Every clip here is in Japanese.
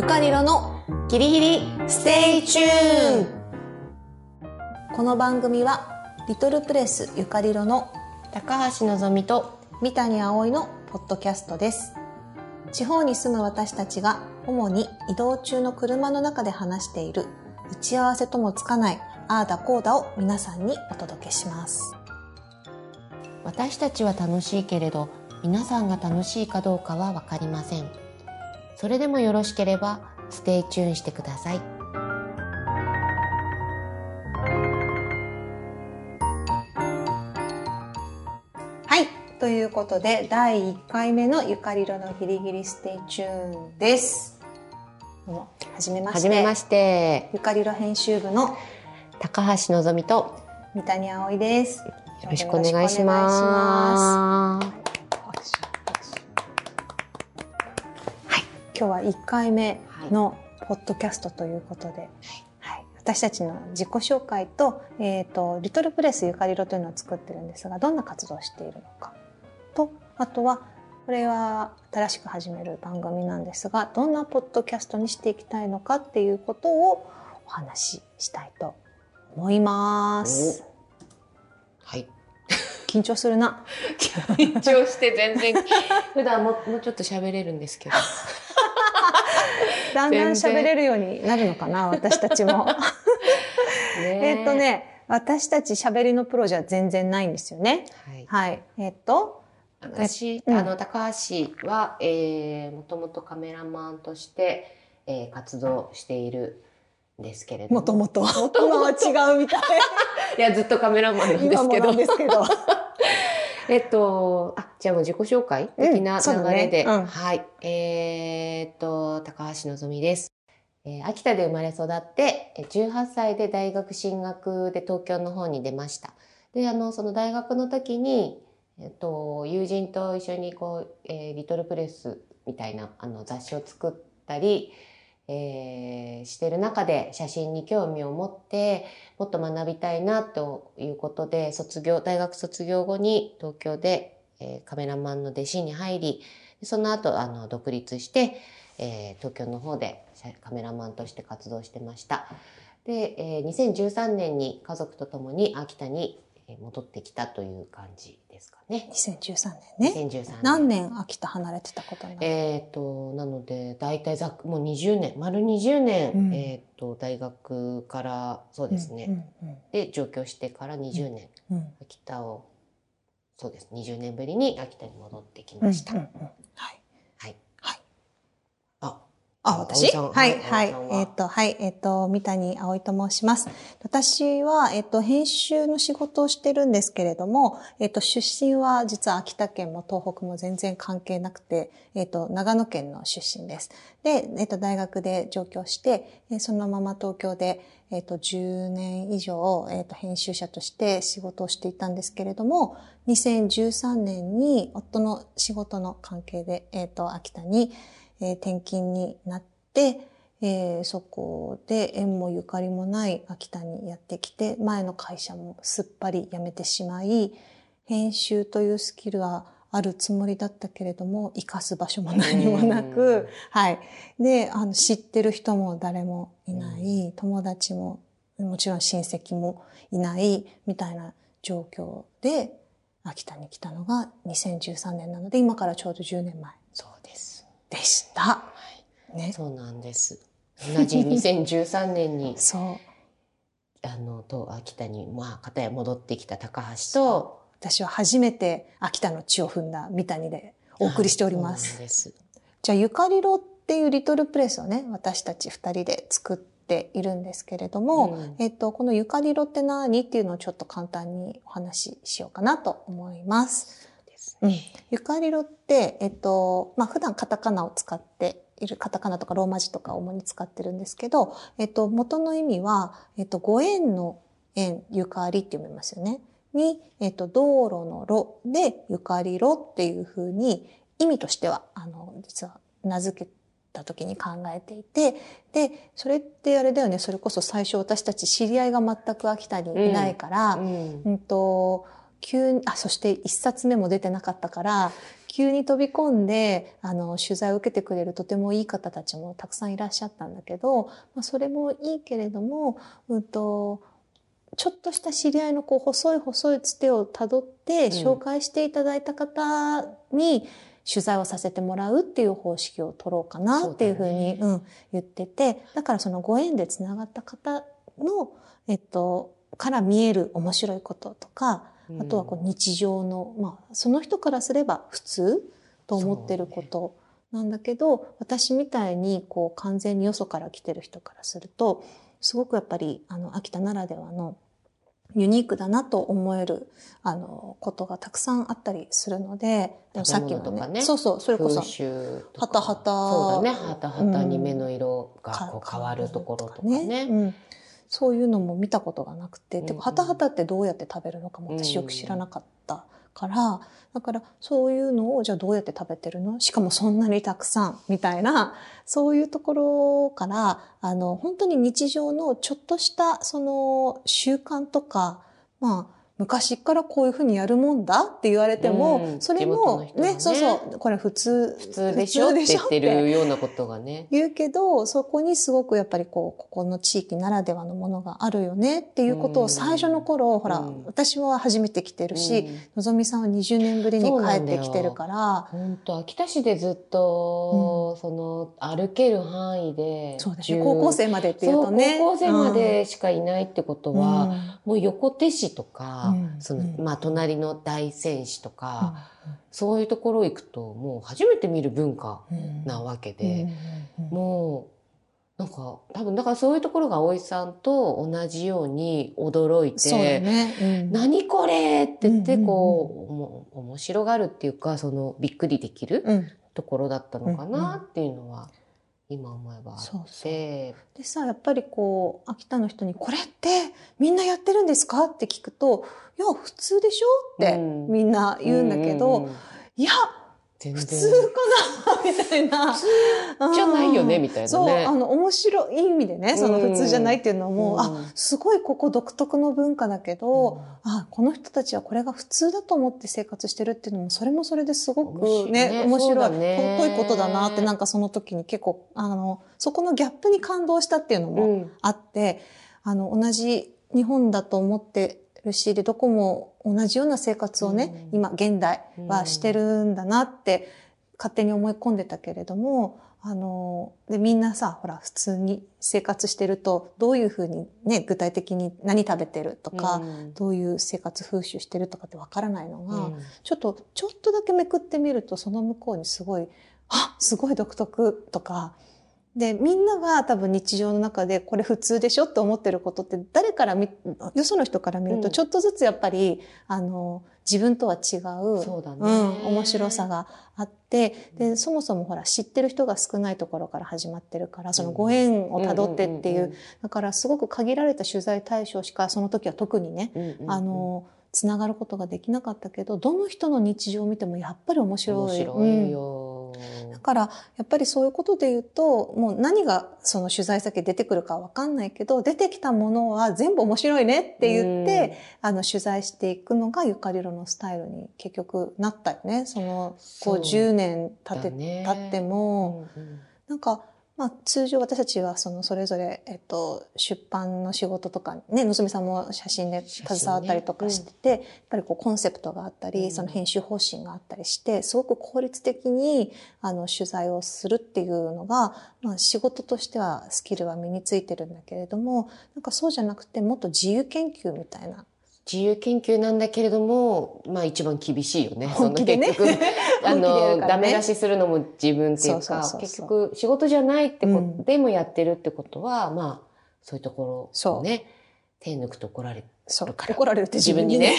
ゆかりろのギリギリステイチューンこの番組はリトルプレスゆかりろの高橋のぞみと三谷葵のポッドキャストです。地方に住む私たちが主に移動中の車の中で話している打ち合わせともつかないあーだこーだを皆さんにお届けします。私たちは楽しいけれど皆さんが楽しいかどうかはわかりませんそれでもよろしければ stay tuned してください。はい。ということで第1回目のユカリロのギリギリステイチューンです。はじめまして。じめまして。ユカリロ編集部の高橋のぞみと三谷葵です。よよろしくお願いします今日は1回目のポッドキャストということで、はい、私たちの自己紹介と、えっ、と、リトルプレスゆかりろというのを作ってるんですが、どんな活動をしているのか。と、あとは、これは新しく始める番組なんですが、どんなポッドキャストにしていきたいのかっていうことをお話ししたいと思います。はい。緊張するな。緊張して全然普段ももうちょっと喋れるんですけどだんだん喋れるようになるのかな、私たちも。えっとね、私たち喋りのプロじゃ全然ないんですよね。はいはい。えっと、私、うんあの高橋は、えー、もともとカメラマンとして、えー、活動しているんですけれどもともと。と今は違うみたい。いやずっとカメラマンなんですけどですけど。えっとあじゃあもう自己紹介？的なうんそうだね。流れで、うん。はい。えーっと高橋のぞみです、えー秋田で生まれ育ってえー18歳で大学進学で東京の方に出ました。であのその大学の時にえっと、友人と一緒にこう、えーリトルプレスみたいなあの雑誌を作ったり、えーしてる中で写真に興味を持ってもっと学びたいなということで卒業大学卒業後に東京で、えーカメラマンの弟子に入りその後あの独立して、えー東京の方でカメラマンとして活動してました。で、えー2013年に家族と共に秋田に戻ってきたという感じですかね。2013年ね。2013年。何年秋田離れてたことになる、えっ、と、なので、大体ざもう20年、丸20年、うんえっ、と、大学から、そうですね、うんで、上京してから20年、うんうん秋田を、そうです、20年ぶりに秋田に戻ってきうんました。うんうんはい。はい。はい。あ、あ、私？はい、はい。えっ、と、はい、えっ、と、三谷葵と申します。私は、えっ、と、編集の仕事をしてるんですけれども、えっ、と、出身は実は秋田県も東北も全然関係なくて、えっ、と、長野県の出身です。で、えっ、と、大学で上京して、えーそのまま東京で、えっ、と、10年以上、えっ、と、編集者として仕事をしていたんですけれども、2013年に夫の仕事の関係で、えっ、と、秋田に、えー転勤になって、えーそこで縁もゆかりもない秋田にやってきて、前の会社もすっぱり辞めてしまい、編集というスキルはあるつもりだったけれども、活かす場所も何もなうん。く、はい。で、あの、知ってる人も誰もいない、友達も、もちろん親戚もいない、みたいな状況で、秋田に来たのが2013年なので、今からちょうど10年前でした。ね。そうなんです。同じ2013年に、そう。あの、と、秋田に、まあ、片や戻ってきた高橋と、私は初めて秋田の地を踏んだ三谷でお送りしております。なんです。じゃあ、ゆかりろっていうリトルプレスをね、私たち二人で作っているんですけれども、うんえっと、このゆかりろって何っていうのをちょっと簡単にお話ししようかなと思います。ゆかりろって、えっと、まあ、普段カタカナを使っている、カタカナとかローマ字とか主に使ってるんですけど、えっと、元の意味は、えっと、ご縁の縁、ゆかりって読みますよね。に、えっと、道路の路でゆかりろっていうふうに、意味としては、あの、実は名付けた時に考えていて、で、それってあれだよね、それこそ最初私たち知り合いが全く秋田にいないから、うん。うんと、急に、あ、そして一冊目も出てなかったから、急に飛び込んで、あの、取材を受けてくれるとてもいい方たちもたくさんいらっしゃったんだけど、まあ、それもいいけれども、うんと、ちょっとした知り合いのこう細い細いつてをたどって紹介していただいた方に取材をさせてもらうっていう方式を取ろうかなっていうふうにう、ん、言ってて、だからそのご縁でつながった方の、えっと、から見える面白いこととか、あとはこう日常の、まあ、その人からすれば普通と思ってることなんだけど、私みたいにこう完全によそから来てる人からすると、すごくやっぱり、あの、秋田ならではのユニークだなと思える、あの、ことがたくさんあったりするので、でもさっきのね、ねそうそう、それこそ、ははたはたそうだね。はたはたに目の色がこう変わるところとかね。うんそういうのも見たことがなくて、うんうん。てか、はたはたってどうやって食べるのかも私よく知らなかったから、だからそういうのをじゃあどうやって食べてるの？しかもそんなにたくさんみたいな、そういうところから、あの、本当に日常のちょっとしたその習慣とか、まあ、昔からこういうふうにやるもんだって言われても、うん。それもね。ね、そうそう、これ普通、普通でしょ？って言ってるようなことがね。言うけど、そこにすごくやっぱりこう、ここの地域ならではのものがあるよねっていうことを最初の頃、ほら、うん。私は初めて来てるし、うん。のぞみさんは20年ぶりに帰ってきてるから、本当秋田市でずっと、その歩ける範囲でそうですね、10高校生までっていうとね。高校生までしかいないってことうん、は、うん。もう横手市とか、うんそのうん。まあ隣の大仙市とか、そういうところ行くともう初めて見る文化うん。なわけうんで、うん。もうなんか多分だからそういうところが葵さんと同じように驚いて、ね。うん。何これって言ってうんうん。うんこう、面白がるっていうかそのびっくりできるうん。ところだったのかうんうなっていうのは今思えば。そうそう。でさ、やっぱりこう、秋田の人に、これってみんなやってるんですか？って聞くと、いや、普通でしょ？ってうん。みんな言うんだけど、うんうんうん。いや、全然。普通かなみたいな。じゃないよねうん。みたいなね。そう、あの、面白い意味でね、その普通じゃないっていうのはもう、うん。あ、すごいここ独特の文化だけど、うん。あ、この人たちはこれが普通だと思って生活してるっていうのも、それもそれですごくね、ね。面白い、ね。尊いことだなって、なんかその時に結構、あの、そこのギャップに感動したっていうのもうん。あって、あの、同じ日本だと思ってるし、で、どこも同じような生活をね、うん。今、現代はしてるんだなって、勝手に思い込んでたけれども、あの、で、みんなさ、ほら、普通に生活してると、どういうふうにね、具体的に何食べてるとか、うん。どういう生活風習してるとかってわからないのが、うん。ちょっと、ちょっとだけめくってみると、その向こうにすごい、あ、すごい独特とか、で、みんなが多分日常の中でこれ普通でしょって思ってることって誰から見、よその人から見るうん。とちょっとずつやっぱり、あの、自分とは違う、そうだね。ん、面白さがあって、で、そもそもほら知ってる人が少ないところから始まってるから、そのご縁をたどってっていう、だからすごく限られた取材対象しかその時は特にね、うんうんうんあの、つながることができなかったけど、どの人の日常を見てもやっぱり面白い。面白うん。いよ。だから、やっぱりそういうことで言うと、もう何がその取材先出てくるかわかんないけど、出てきたものは全部面白いねって言って、あの、取材していくのがゆかりろのスタイルに結局なったよね。その、こうそう10年経って、だね経っても、うんうん。なんか、まあ、通常私たちはそのそれぞれ、えっと、出版の仕事とかね、のぞみさんも写真で携わったりとかしてて、やっぱりこうコンセプトがあったり、うんその編集方針があったりして、すごく効率的にあの取材をするっていうのが、まあ仕事としてはスキルは身についてるんだけれども、なんかそうじゃなくてもっと自由研究みたいな。自由研究なんだけれども、まあ一番厳しいよね。本気でね結局、あの、ねダメ出しするのも自分っていうか結局仕事じゃないってこうんとでもやってるってことは、まあ、そういうところをね、手抜くと怒られそうるから。怒られるって自分にね。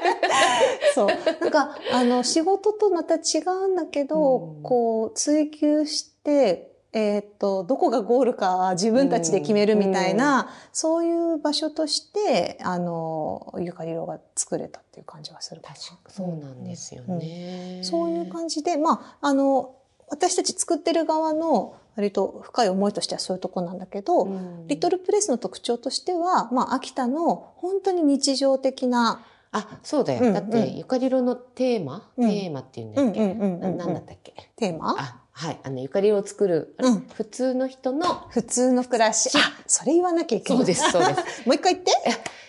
そう。なんか、あの、仕事とまた違うんだけど、うんこう、追求して、えーっと、どこがゴールかは自分たちで決めるみたいな、そういう場所として、あの、ゆかりろが作れたっていう感じがする。確かそうなんですよね。そういう感じで、まあ、あの、私たち作ってる側の割と深い思いとしてはそういうとこなんだけど、うん。リトルプレスの特徴としては、まあ、秋田の本当に日常的なあ、そうだよ。うんうん。だって、ゆかりろのテーマ、うん。テーマっていうんだっけ、うんうんうんうんなんだったっけ？テーマ？あ、はい。あの、ゆかりろを作る、うん普通の人の、普通の暮らし。あ、それ言わなきゃいけない。そうです、そうです。もう一回言って。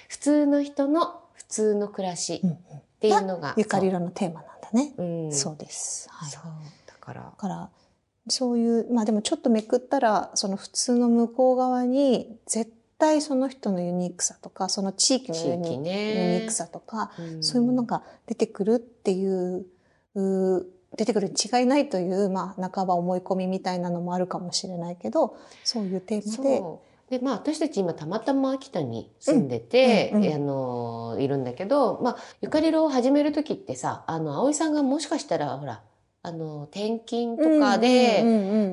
普通の人の普通の暮らしうんうんっていうのが。ゆかりろのテーマなんだね。そう。うん。そうです。はい。だからだ、から、そういう、まあでもちょっとめくったら、その普通の向こう側に、絶対その人のユニークさとか、その地域の。ユニークさとか、うんそういうものが出てくるっていう、う出てくるに違いないという、まあ半ば思い込みみたいなのもあるかもしれないけど、そういうテーマで。で、まあ私たち今たまたま秋田に住んでて、うんうんうんあの、いるんだけど、まあ、ゆかりろを始めるときってさ、あの、葵さんがもしかしたら、ほら、あの、転勤とかで、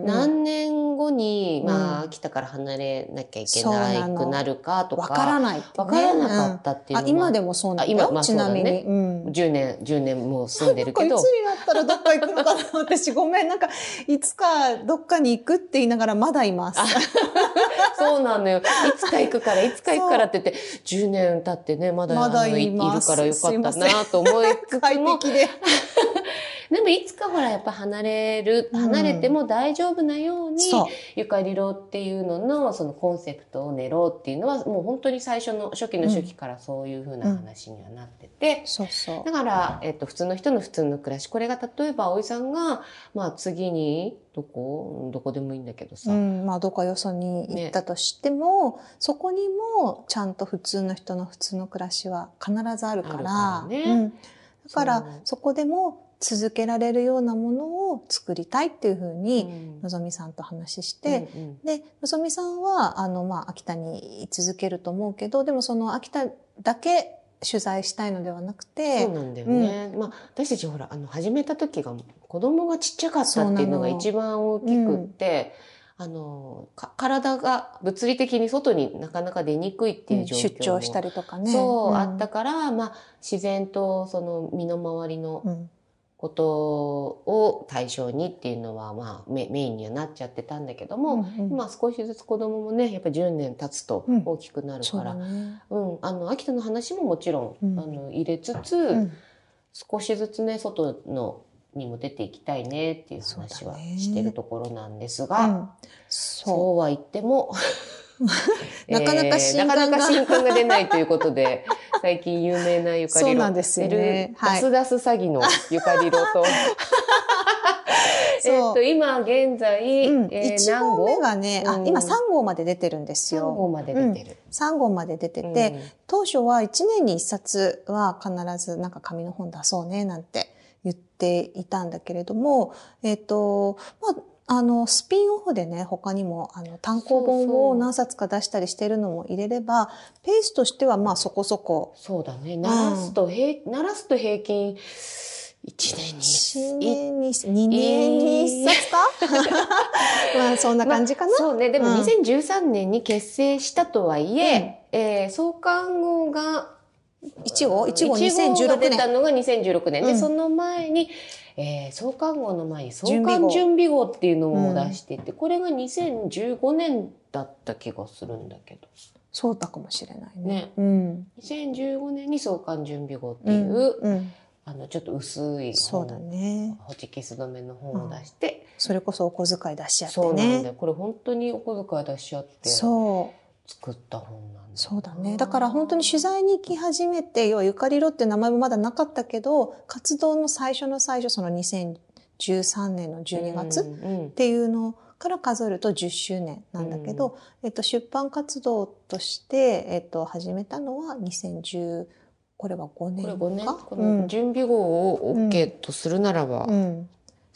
何年後に、まあ、うん秋田から離れなきゃいけなくなるかとか、わからないね。わからなかったっていうのは、あ、今でもそうなんだ今まあちなみに。そうだねうん10年、10年もう住んでるけどいつ、になったらどっか行くのかな私ごめん。なんか、いつかどっかに行くって言いながらまだいます。そうなのよ。いつか行くから、いつか行くからって言って、10年経ってね、まだまだいるからよかったなと思いつつ快も、適で。でもいつかほらやっぱ離れる、うん離れても大丈夫なように、そう。ゆかりろっていうののそのコンセプトを練ろうっていうのはもう本当に最初の初期の初期からそういう風な話にはなってて、そうそうだ。から、えっと、普通の人の普通の暮らし。これが例えば、葵さんが、まあ次に、どこどこでもいいんだけどさ。うん、まあどっかよそに行ったとしても、そこにもちゃんと普通の人の普通の暮らしは必ずあるから、ねうん、だからそこでも続けられるようなものを作りたいっていうふううに、ん。のぞみさんと話して、うんうん。で、のぞみさんは、あの、まあ、秋田に居続けると思うけど、でもその秋田だけ取材したいのではなくて、そうなんだよね。まあ、私たちほら、あの、始めた時が、子供がちっちゃかったっていうのが一番大きくって、あの、か体が物理的に外になかなか出にくいっていう状況も、出張したりとかね。そう、ん。あったから、まあ、自然とその身の回りのうんことを対象にっていうのは、まあメ、メインにはなっちゃってたんだけども、うんうん。まあ少しずつ子供もね、やっぱり10年経つとうん。大きくなるから、だね。うん、あの、秋田の話ももちろん、うん。あの、入れつつ、うん。少しずつね、外の、にも出ていきたいねっていう話はしてるところなんですうが、そうは言っても、なかなか新な刊がかなか新刊が出ないということで、最近有名なゆかりろ。そうなんですよね。はい。スダス詐欺のゆかりろと、う。えっと、今現在、うん、えー1何号がね、あう、ん。今3号まで出てるんです3号よ。まで出てる。3号まで出てて、当初は1年に1冊は必ずなんか紙の本出そうねなんて言っていたんだけれども、えっ、と、まあ、あの、スピンオフでね、他にも、あの、単行本を何冊か出したりしてるのも入れれば、ペースとしてはまあそこそこ、そうだね。鳴らすと平、鳴らすと平均、1年に1年に、2年に1冊か、まあそんな感じかな。まあそうね。でもうん2013年に結成したとはいえ、えー創刊号が、1号 ?1 号1号が2016出た年。のが2016年。で、うんその前に、えー創刊号の前に創刊準備号っていうのを出していて、これが2015年だった気がするんだけど。そうだかもしれないね。ね。うん。2015年に創刊準備号ってういう、ん。うん。あの、ちょっと薄いそうだね。ホチキス止めの本を出して、それこそお小遣い出し合ってそうなんだ。これ本当にお小遣い出し合ってそう。作った本なんだ。そうだね。だから本当に取材に行き始めて、要はゆかりろって名前もまだなかったけど、活動の最初の最初、その2013年の12月っうんうんていうのから数えると10周年なんだけど、えっと、出版活動として、えっと、始めたのは2010、これは5年か？これ5年？こうんの準備号を OK とするならば、うん。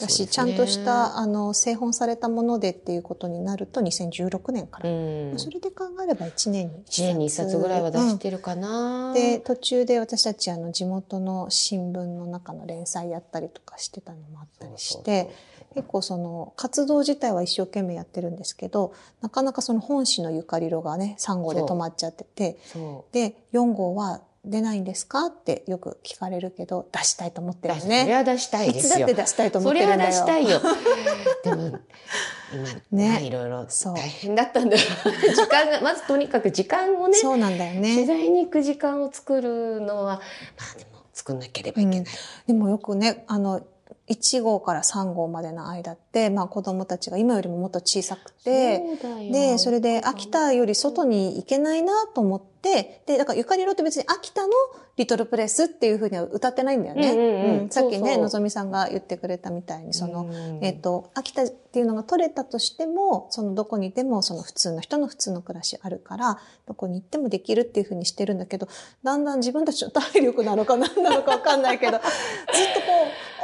だし、ねちゃんとした、あの、製本されたものでっていうことになると2016年から。うん。それで考えれば1年に1 1年に1冊ぐらいは出してるかな、で、途中で私たちあの地元の新聞の中の連載やったりとかしてたのもあったりして、結構その活動自体は一生懸命やってるんですけど、なかなかその本誌のゆかりろがね、3号で止まっちゃってて、で、4号は出ないんですか？ってよく聞かれるけど、出したいと思ってるよそれね。は出したいいつですよ。だって出したいと思それはってるんだよ。出したいよ。でも、今、ねね、いろいろそう大変だったんだよ。時間が、まずとにかく時間をね、そうなんだよ取ね。材に行く時間を作るのは、まあでも作んなければいけない。でもよくね、あの、1号から3号までの間って、まあ子供たちが今よりももっと小さくて、で、それで秋田より外に行けないなと思って、で、だからゆかりろって別に秋田のリトルプレスっていうふうには歌ってないんだよね。さっきね、のぞみさんが言ってくれたみたいに、その、うんえっ、と、秋田っていうのが取れたとしても、そのどこにいてもその普通の人の普通の暮らしあるから、どこに行ってもできるっていうふうにしてるんだけど、だんだん自分たちの体力なのか何なのかわかんないけど、ずっとこ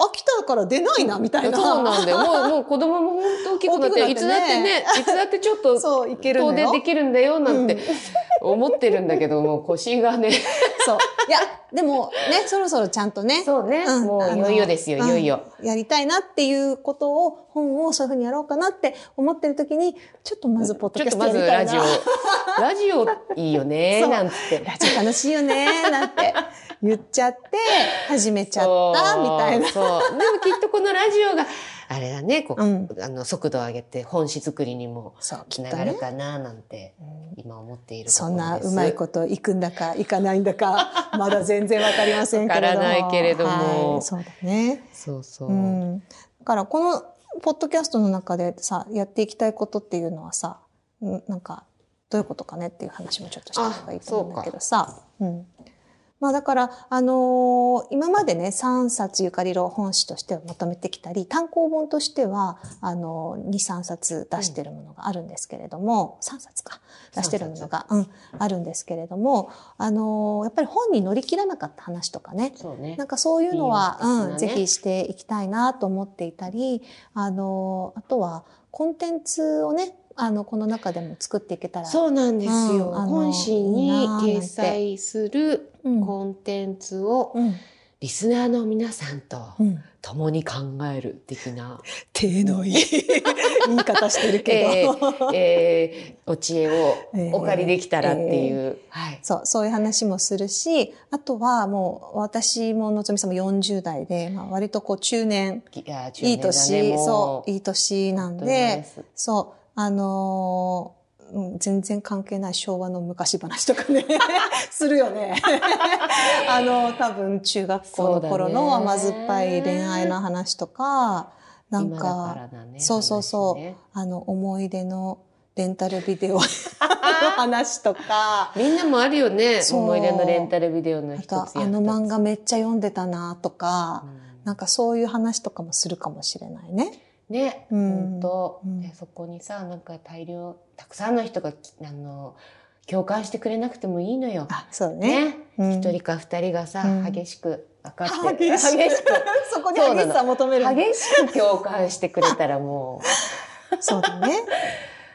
う、秋田から出ないなみたいな。そうなんだよ。もう、もう子供も本当大きくなって、いつだってね、いつだってちょっと、そう、いける。遠出できるんだよ、なんてうん思ってるんだけど、もう腰がね。そう。いや、でもね、そろそろちゃんとね、そうね。うんもういよいよですよ、いよいよ。やりたいなっていうことを、本をそういうふうにやろうかなって思ってる時に、ちょっとまずポッドキャストちょっとまずやりたいな。ラジオ、ラジオいいよね、なんつって。ラジオ楽しいよね、なんて 言っちゃって、始めちゃった、みたいな。そうでもきっとこのラジオが、あれだね、こう、うんあの、速度を上げて本誌作りにもそう、きつな。がるかな、なんて、今思っているところです。そんなうまいこといくんだかいかないんだか、まだ全然わかりませんけれども。わからないけれどもはい、そうだね。そうそう。うん。だからこのポッドキャストの中でさ、やっていきたいことっていうのはさ、んなんか、どういうことかねっていう話もちょっとした方がいいと思うんだけどさ。うん。まあだから、あのー今までね、3冊ゆかりろ本誌としてはまとめてきたり、単行本としては、あのー、2、3冊出してるものがあるんですけれども、3冊か、出してるものが、うん、あるんですけれども、あのーやっぱり本に乗り切らなかった話とかね、そうねなん。かそういうのは、うん、ぜひしていきたいなと思っていたり、あの、あとはコンテンツをね、あの、この中でも作っていけたら。そうなんですよ。うん本誌に掲載するうん。コンテンツをうん。リスナーの皆さんとうん。共に考える的な、手のいい 言い方してるけど。えーお知恵をえーお借りできたらっていう。はい。そう、そういう話もするし、あとはもう私ものぞみさんも40代で、まあ、割とこう中年、いや、いい年、もそう、いい年なんで、そう、あのーうん全然関係ない昭和の昔話とかね、するよね。あの、多分中学校の頃の甘酸っぱい恋愛の話とか、なんかか、ねそうそうそう、話ね。あの、思い出のレンタルビデオの 話とか、みんなもあるよね。思い出のレンタルビデオのあ一つと、あの漫画めっちゃ読んでたなとか、なんかそういう話とかもするかもしれないね。ね、うん。本当、うん。でそこにさ、なんか大量、たくさんの人が、あの、共感してくれなくてもいいのよ。あ、そうね。一人か二人がさ、うん。激しく分かって、激しく。そこに激しさ求める激しく共感してくれたらも そうだね。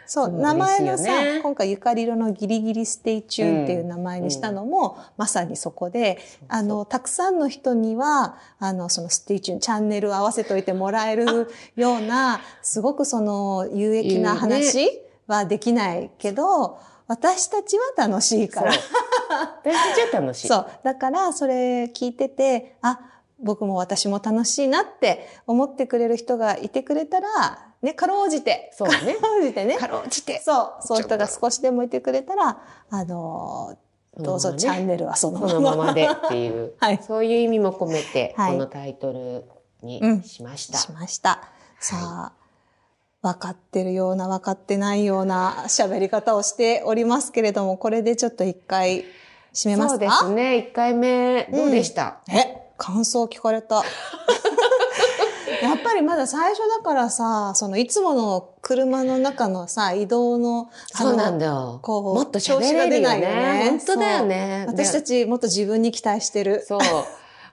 そう、名前のさ、今回ユカリロのギリギリステイチューンっていう名前にしたのも、まさにそこで、う、あの、たくさんの人には、あの、その stay tuned、チャンネルを合わせといてもらえるような、すごくその有益な話はできないけど、私たちは楽しい。から。私たちは楽しい。そう。だから、それ聞いてて、あ、僕も私も楽しいなって思ってくれる人がいてくれたら、ね、かろうじて。そうだねかろうじてね。かろうじて。そう。そういう人が少しでもいてくれたら、あの、どうぞチャンネルはそのまま。そのままでっていう、はいそういう意味も込めて、はいこのタイトルにしました。しました。さあ、分かってるような分かってないような喋り方をしておりますけれども、これでちょっと一回締めますそうかですね。一回目、どうでした、え、感想聞かれた。やっぱりまだ最初だからさ、そのいつもの車の中のさ、移動の、そうなんだよ。こうもっと調子が出ないよね。ね本当だよね。私たちもっと自分に期待してる。そう。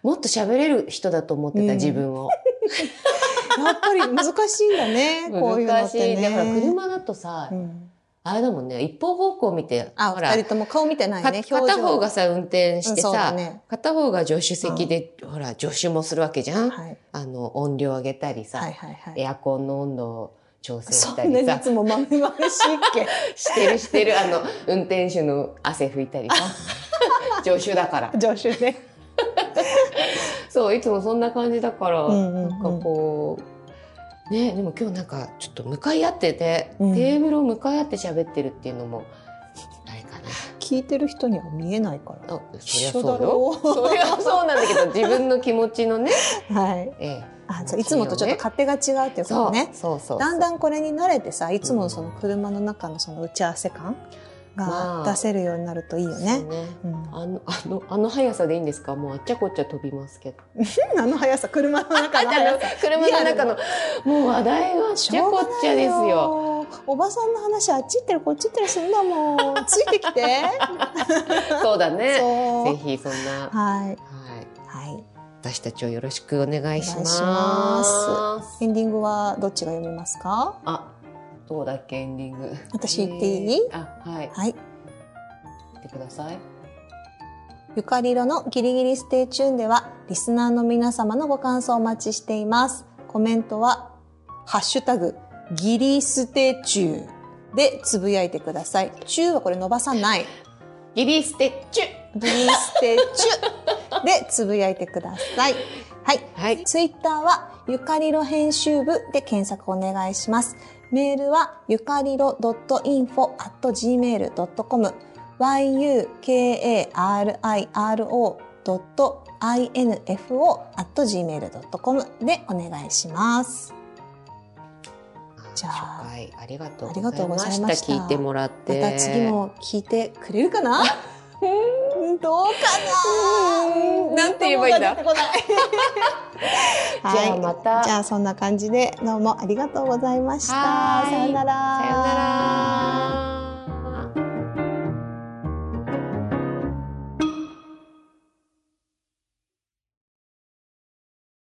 もっと喋れる人だと思ってた、うん自分を。やっぱり難しいんだね、こういうのっ難してい。ね。だから車だとさ、うんあれだもんね、一方方向見て、あ、ほら二人とも顔見てないかね、片方がさ、運転してさ、ね片方が助手席で、ほら、助手もするわけじゃん、はい。あの、音量上げたりさ、はいはいはい。エアコンの温度を調整そしたりさい、つも豆々しいっけ してるしてる、あの、運転手の汗拭いたりさ。助手だから。助手ね。そう、いつもそんな感じだから、うんうんうんなんかこう、ね、でも今日なんかちょっと向かい合ってて、うんテーブルを向かい合って喋ってるっていうのも、あれかな。聞いてる人には見えないから。あ、そりゃ一緒だそうよ。ろ そりゃそうなんだけど、自分の気持ちのね、う。はい。ええ、あ、そういつもとちょっと勝手が違うっていうことね。そうそう。だんだんこれに慣れてさ、いつものその車の中のその打ち合わせ感まあが出せるようになるといいよそうね。ね。うん、あの、あの、あの速さでいいんですか？もうあっちゃこっちゃ飛びますけど。あの速さ、車の中あの。車の中の、もう話題はあっちゃこっちゃですよ。よ。おばさんの話あっち行ってるこっち行ってるすんだもん。ついてきて。そうだね。ぜひそんな、はい。はい。はい。私たちをよろしくお願いします。エンディングはどっちが読みますか？あ、どうだっけ、エンディング。私言っていい？えーあ、はい。はい。言ってください。ゆかりろのギリギリステイチューンでは、リスナーの皆様のご感想をお待ちしています。コメントは、ハッシュタグ、ギリステチューでつぶやいてください。チューはこれ伸ばさない。ギリステッチュギリステチューでつぶやいてください。はい。はい。ツイッターはゆかりろ編集部で検索お願いします。メールはゆかりろ .info.gmail.com yukariro.info.gmail.com でお願いします。じゃあありがとうありがとうございました聞いてもらって。また次も聞いてくれるかな？う んどうかな？なんて言えばいいんだ？出てこないじゃあまたじゃあそんな感じでどうもありがとうございました。はいさよなら。さよなら。